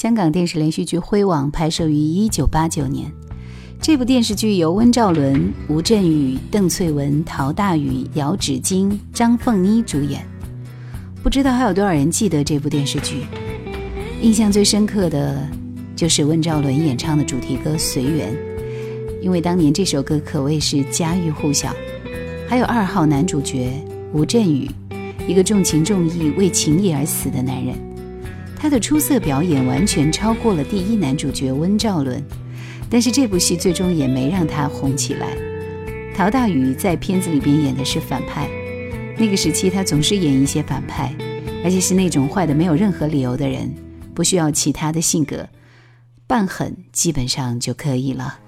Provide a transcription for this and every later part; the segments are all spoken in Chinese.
香港电视连续剧《辉网》拍摄于一九八九年。这部电视剧由温兆伦、吴镇宇、邓萃雯、陶大宇、姚芷晶、张凤妮主演。不知道还有多少人记得这部电视剧？印象最深刻的，就是温兆伦演唱的主题歌《随缘》，因为当年这首歌可谓是家喻户晓。还有二号男主角吴镇宇，一个重情重义、为情义而死的男人。他的出色表演完全超过了第一男主角温兆伦，但是这部戏最终也没让他红起来。陶大宇在片子里边演的是反派，那个时期他总是演一些反派，而且是那种坏的没有任何理由的人，不需要其他的性格，扮狠基本上就可以了。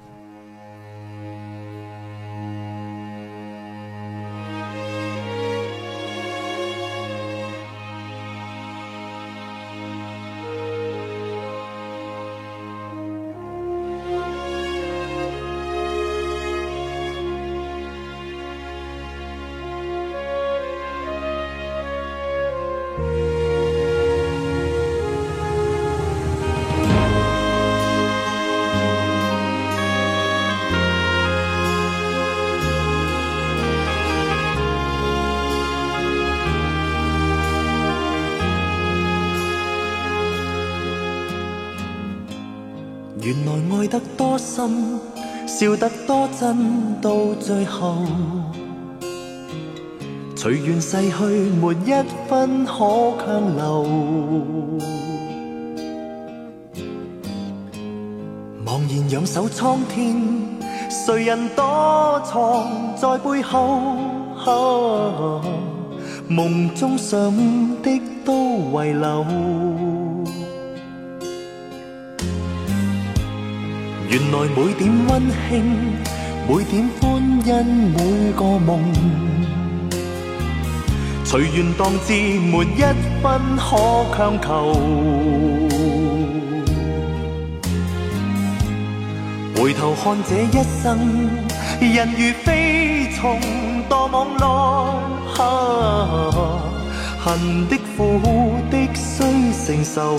笑得多真，到最后，随缘逝去，没一分可强留。茫然仰首苍天，谁人躲藏在背后？梦中想的都遗留。原来每点温馨，每点欢欣，每个梦，随缘当至，没一分可强求。回头看这一生，人如飞虫，堕网内，恨的苦的须承受。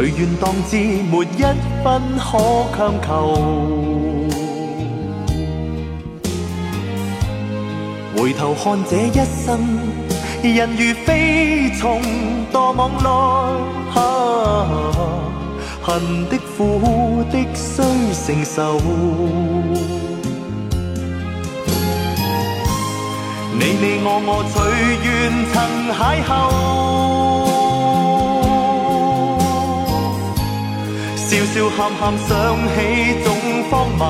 随缘当至，没一分可强求。回头看这一生，人如飞虫堕网内，啊恨的苦的须承受。你你我我随缘曾邂逅，笑喊喊想起总荒谬，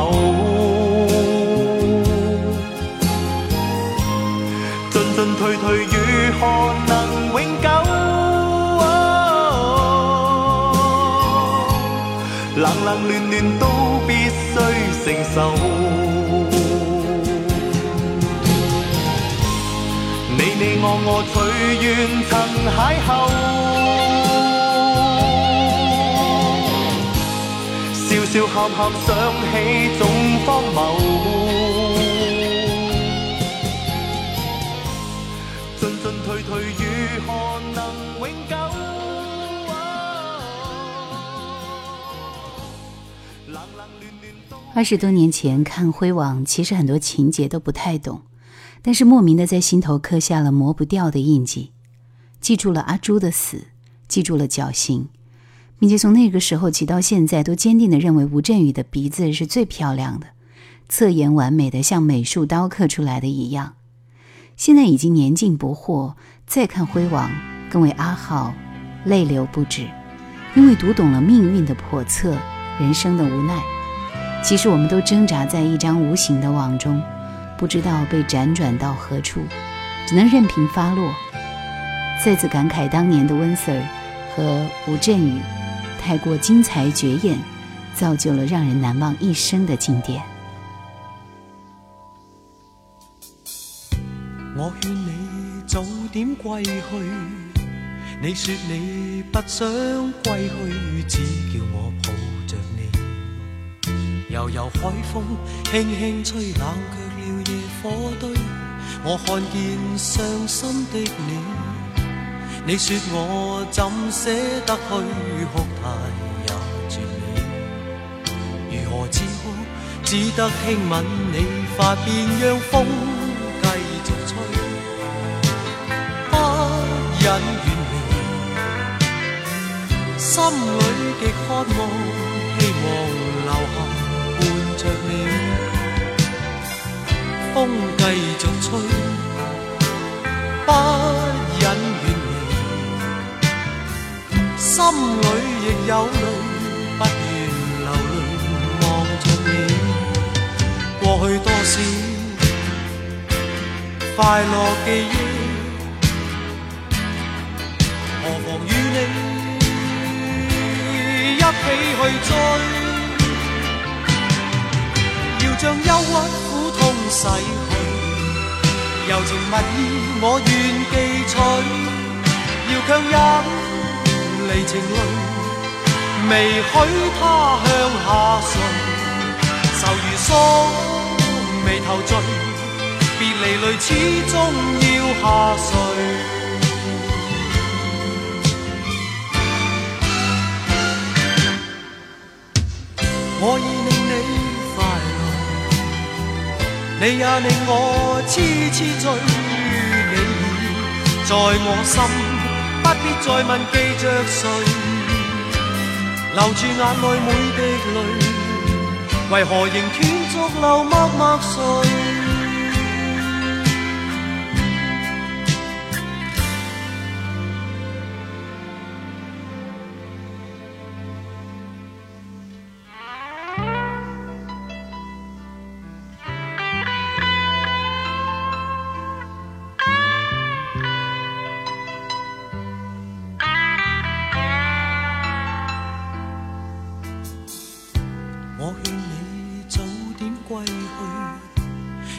进进退退如何能永久？冷冷暖暖都必须承受。你你我我随缘曾邂逅，笑笑喊喊想起总荒谬，进进退退如何能永久？二十多年前看《灰网》，其实很多情节都不太懂，但是莫名的在心头刻下了磨不掉的印记，记住了阿朱的死，记住了绞刑，并且从那个时候起到现在，都坚定的认为吴镇宇的鼻子是最漂亮的，侧颜完美的像美术刀刻出来的一样。现在已经年近不惑，再看《辉煌》，更为阿浩泪流不止，因为读懂了命运的叵测，人生的无奈。其实我们都挣扎在一张无形的网中，不知道被辗转到何处，只能任凭发落。再次感慨当年的温 Sir 和吴镇宇，太过精彩绝艳，造就了让人难忘一生的经典。我劝你早点归去，你说你不想归去，只叫我抱着你。悠悠海风轻轻吹，冷却了夜火堆。我看见伤心的你，你说我怎舍得去哭太也绝美。如何止哭？只得轻吻你发边，让风继续吹。不。忍远离，心里极渴望，希望留下伴着你。风继续吹，不亦有泪，不愿流泪望着你。过去多少快乐记忆。何妨与你一起去追？要将忧郁苦痛洗去，柔情蜜意我愿记取。要强忍离情泪，未许他向下垂。愁如锁，眉头聚，别离泪始终要下垂。我已令你快乐，你也令我痴痴醉。你已在我心，不必再问记着谁。留住眼内每滴泪，为何仍断续流默默垂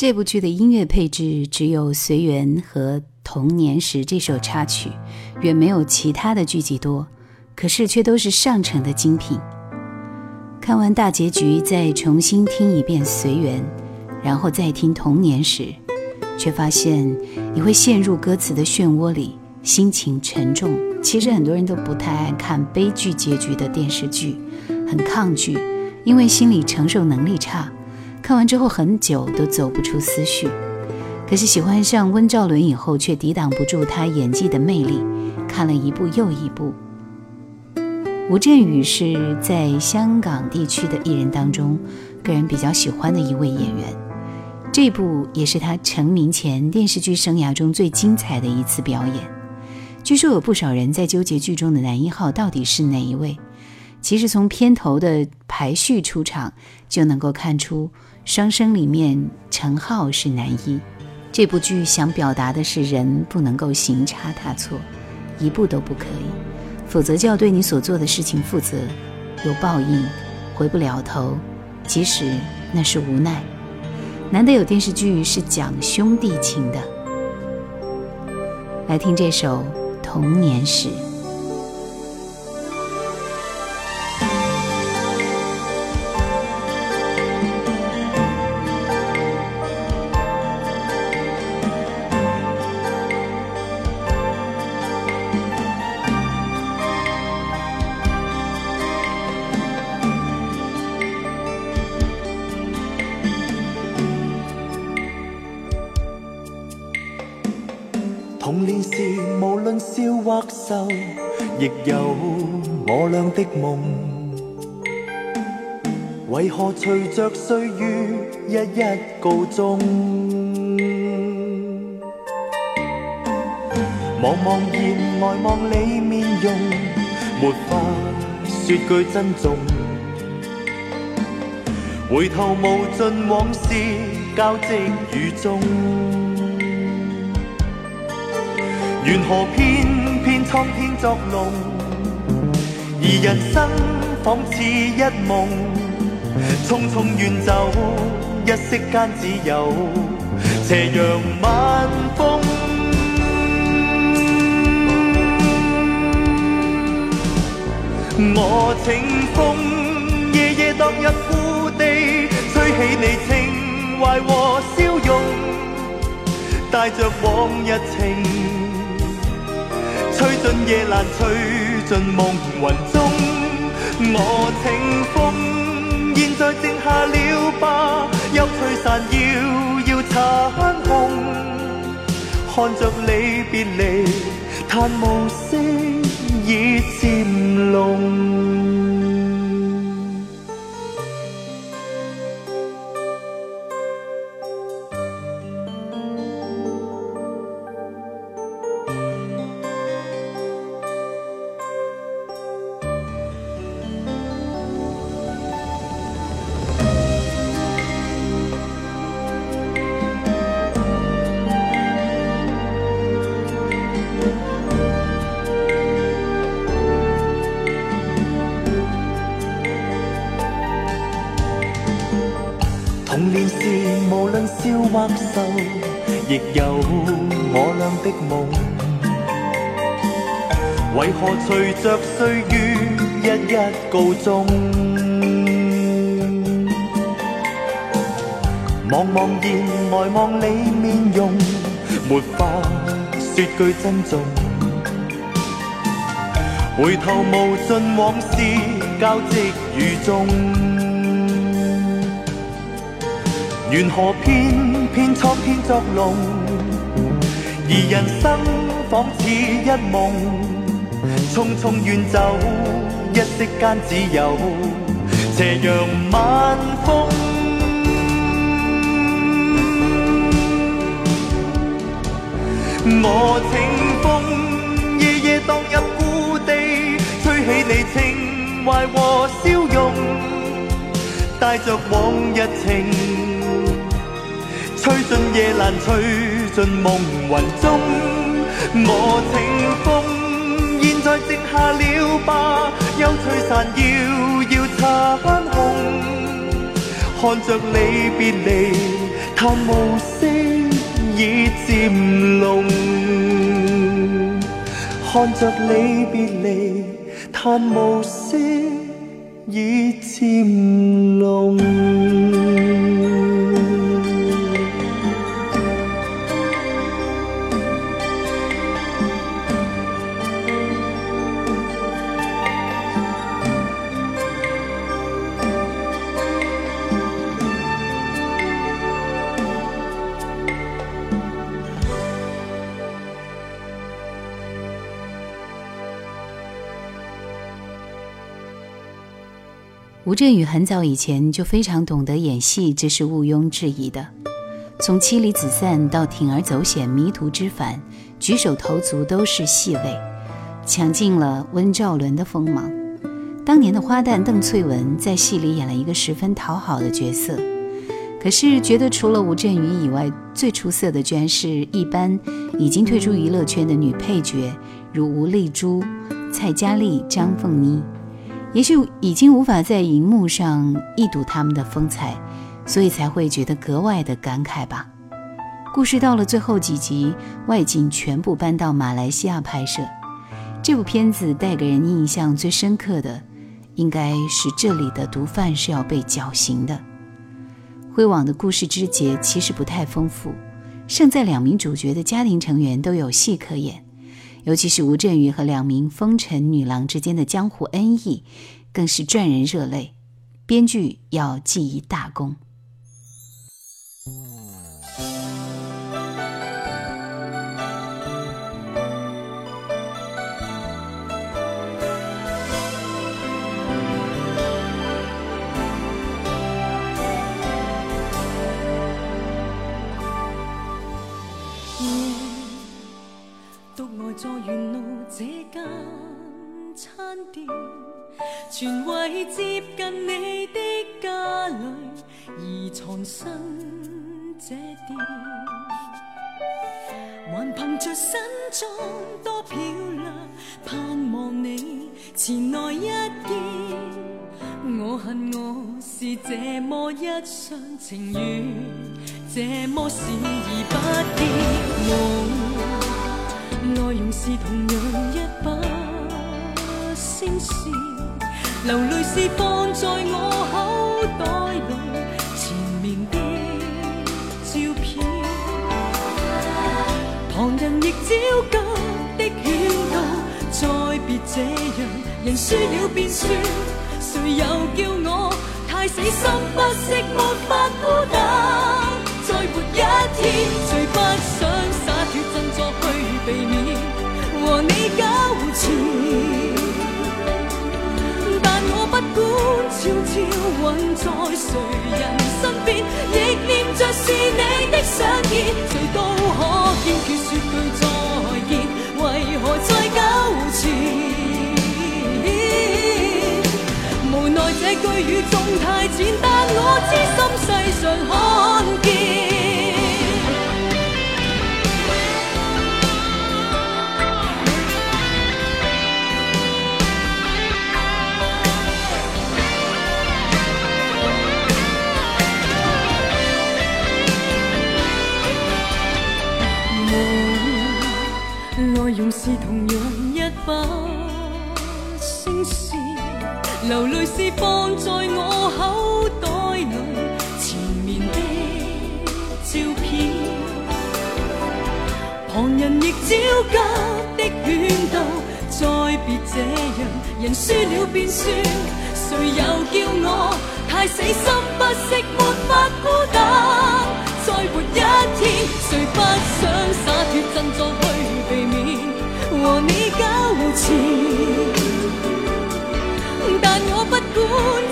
这部剧的音乐配置只有《随缘》和《童年时》这首插曲，远没有其他的剧集多，可是却都是上乘的精品。看完大结局，再重新听一遍《随缘》，然后再听《童年时》，却发现你会陷入歌词的漩涡里，心情沉重。其实很多人都不太爱看悲剧结局的电视剧，很抗拒，因为心理承受能力差。看完之后很久都走不出思绪，可是喜欢上温兆伦以后，却抵挡不住他演技的魅力，看了一部又一部。吴镇宇是在香港地区的艺人当中，个人比较喜欢的一位演员。这部也是他成名前电视剧生涯中最精彩的一次表演。据说有不少人在纠结剧中的男一号到底是哪一位，其实从片头的排序出场就能够看出。双生里面，陈浩是男一。这部剧想表达的是，人不能够行差踏错，一步都不可以，否则就要对你所做的事情负责，有报应，回不了头。即使那是无奈。难得有电视剧是讲兄弟情的。来听这首《童年时》。为何随着岁月一一告终？茫茫然呆望你面容，没法说句珍重。回头无尽往事交织雨中，缘何偏？偏苍天作弄，而人生仿似一梦，匆匆远走，一息间只有斜阳晚风。我情风夜夜荡入故地，吹起你情怀和笑容，带着往日情。吹进夜阑，吹进梦云中。我情风现在剩下了吧？又吹散，遥遥残红。看着你别离，叹暮色已渐浓渐浓。亦有我俩的梦，为何随着岁月一一告终？茫茫然来望你面容，没法说句珍重。回头无尽往事交织雨中，缘何偏？偏苍天作弄，而人生仿似一梦，匆匆远走，一息间只有斜阳晚风。我清风夜夜荡入故地，吹起你情怀和笑容，带着往日情，吹进夜阑，吹进梦魂中。我清风现在静下了吧，忧吹散，遥遥残红，看着你别离，叹无声。已渐浓，看着你别离，叹无声已渐浓。吴镇宇很早以前就非常懂得演戏，这是毋庸置疑的。从妻离子散到铤而走险、迷途知返，举手投足都是戏味，抢尽了温兆伦的锋芒。当年的花旦邓萃雯在戏里演了一个十分讨好的角色，可是觉得除了吴镇宇以外，最出色的居然是一般已经退出娱乐圈的女配角，如吴丽珠、蔡佳丽、张凤妮。也许已经无法在荧幕上一睹他们的风采，所以才会觉得格外的感慨吧。故事到了最后几集，外景全部搬到马来西亚拍摄。这部片子带给人印象最深刻的，应该是这里的毒贩是要被绞刑的。灰网的故事枝节其实不太丰富，胜在两名主角的家庭成员都有戏可演。尤其是吴镇宇和两名风尘女郎之间的江湖恩义，更是赚人热泪。编剧要记一大功。在沿路这间餐店，全为接近你的家里而藏身这店。还凭着身装多漂亮，盼望你前来一见。我恨我是这么一厢情愿，这么视而不见。内容是同样一把声线，流泪是放在我口袋里前面的照片。旁人亦焦急的劝告，再别这样，人输了便算。谁又叫我太死心不息，没法孤单？再活一天，最不想洒脱振作避免。和你交缠，但我不管悄悄混在谁人身边，亦念着是你的相见，谁都可坚决说句再见，为何再纠缠？无奈这句语重太浅，但我知心世上看见。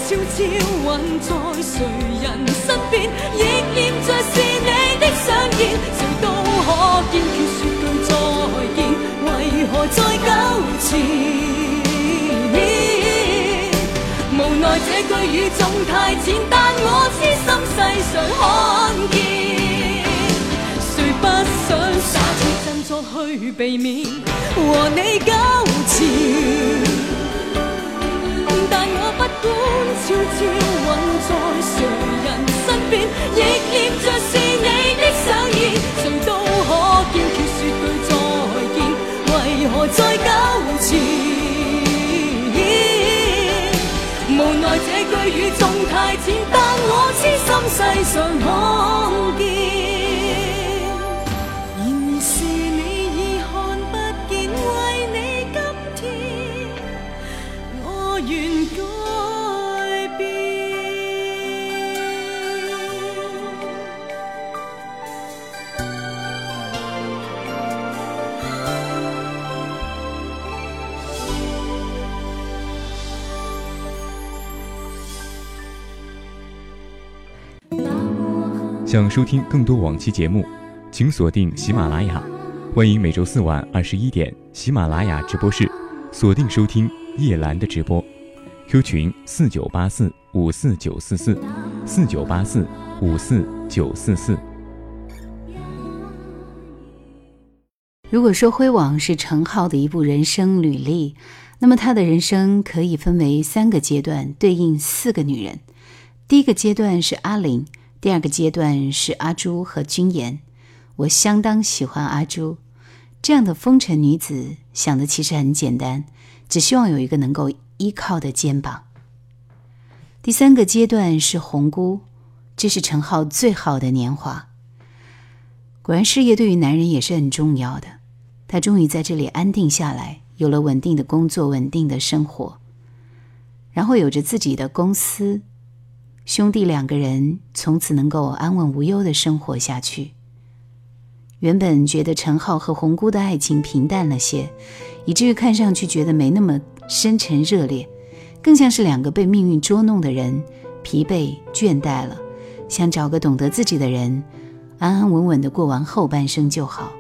悄悄朝云在谁人身边，亦念着是你的相见，谁都可坚决说句再见，为何再纠缠？无奈这句语重太浅，但我痴心世上看见，谁不想洒脱振作去避免和你纠缠？但我不管悄悄混在谁人身边，亦念着是你的想意，谁都可坚决说句再见，为何再纠缠？无奈这句语重太浅，但我痴心世上看想收听更多往期节目，请锁定喜马拉雅。欢迎每周四晚二十一点喜马拉雅直播室锁定收听叶兰的直播。Q 群四九八四五四九四四四九八四五四九四四。如果说《辉煌》是陈浩的一部人生履历，那么他的人生可以分为三个阶段，对应四个女人。第一个阶段是阿玲。第二个阶段是阿朱和君言，我相当喜欢阿朱这样的风尘女子。想的其实很简单，只希望有一个能够依靠的肩膀。第三个阶段是红姑，这是陈浩最好的年华。果然，事业对于男人也是很重要的。他终于在这里安定下来，有了稳定的工作、稳定的生活，然后有着自己的公司。兄弟两个人从此能够安稳无忧的生活下去。原本觉得陈浩和红姑的爱情平淡了些，以至于看上去觉得没那么深沉热烈，更像是两个被命运捉弄的人，疲惫倦怠了，想找个懂得自己的人，安安稳稳的过完后半生就好，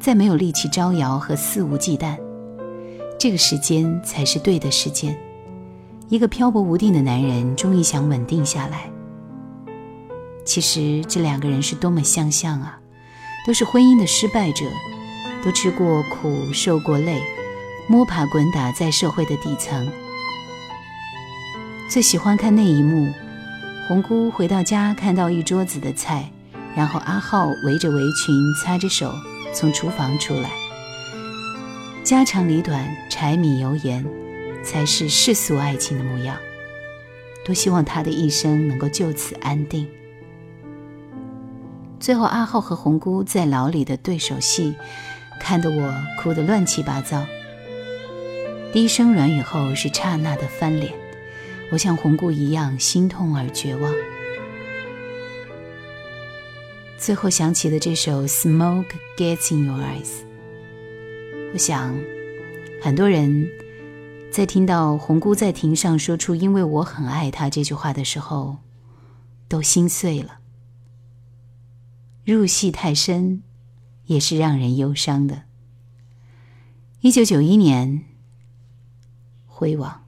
再没有力气招摇和肆无忌惮。这个时间才是对的时间。一个漂泊无定的男人终于想稳定下来。其实这两个人是多么相像啊，都是婚姻的失败者，都吃过苦、受过累，摸爬滚打在社会的底层。最喜欢看那一幕：红姑回到家，看到一桌子的菜，然后阿浩围着围裙，擦着手从厨房出来。家长里短，柴米油盐。才是世俗爱情的模样。多希望他的一生能够就此安定。最后，阿浩和红姑在牢里的对手戏，看得我哭得乱七八糟。低声软语后是刹那的翻脸，我像红姑一样心痛而绝望。最后想起的这首《Smoke Gets in Your Eyes》，我想很多人。在听到红姑在庭上说出“因为我很爱他”这句话的时候，都心碎了。入戏太深，也是让人忧伤的。一九九一年，辉煌。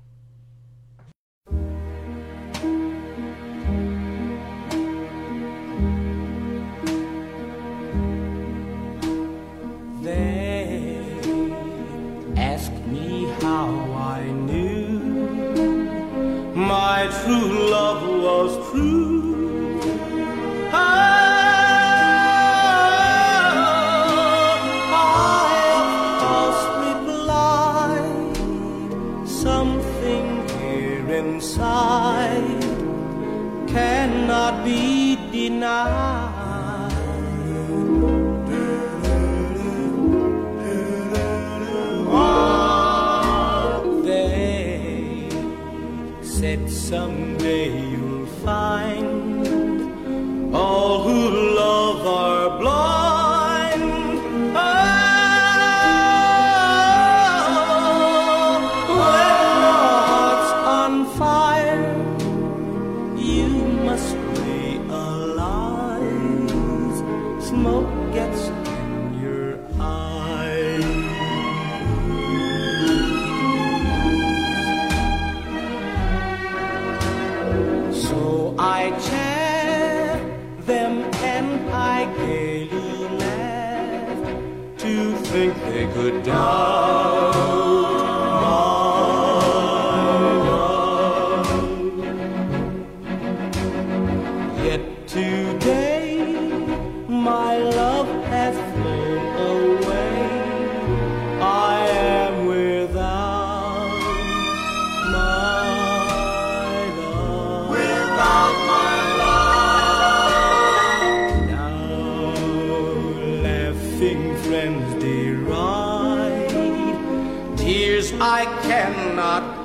through love. I cannot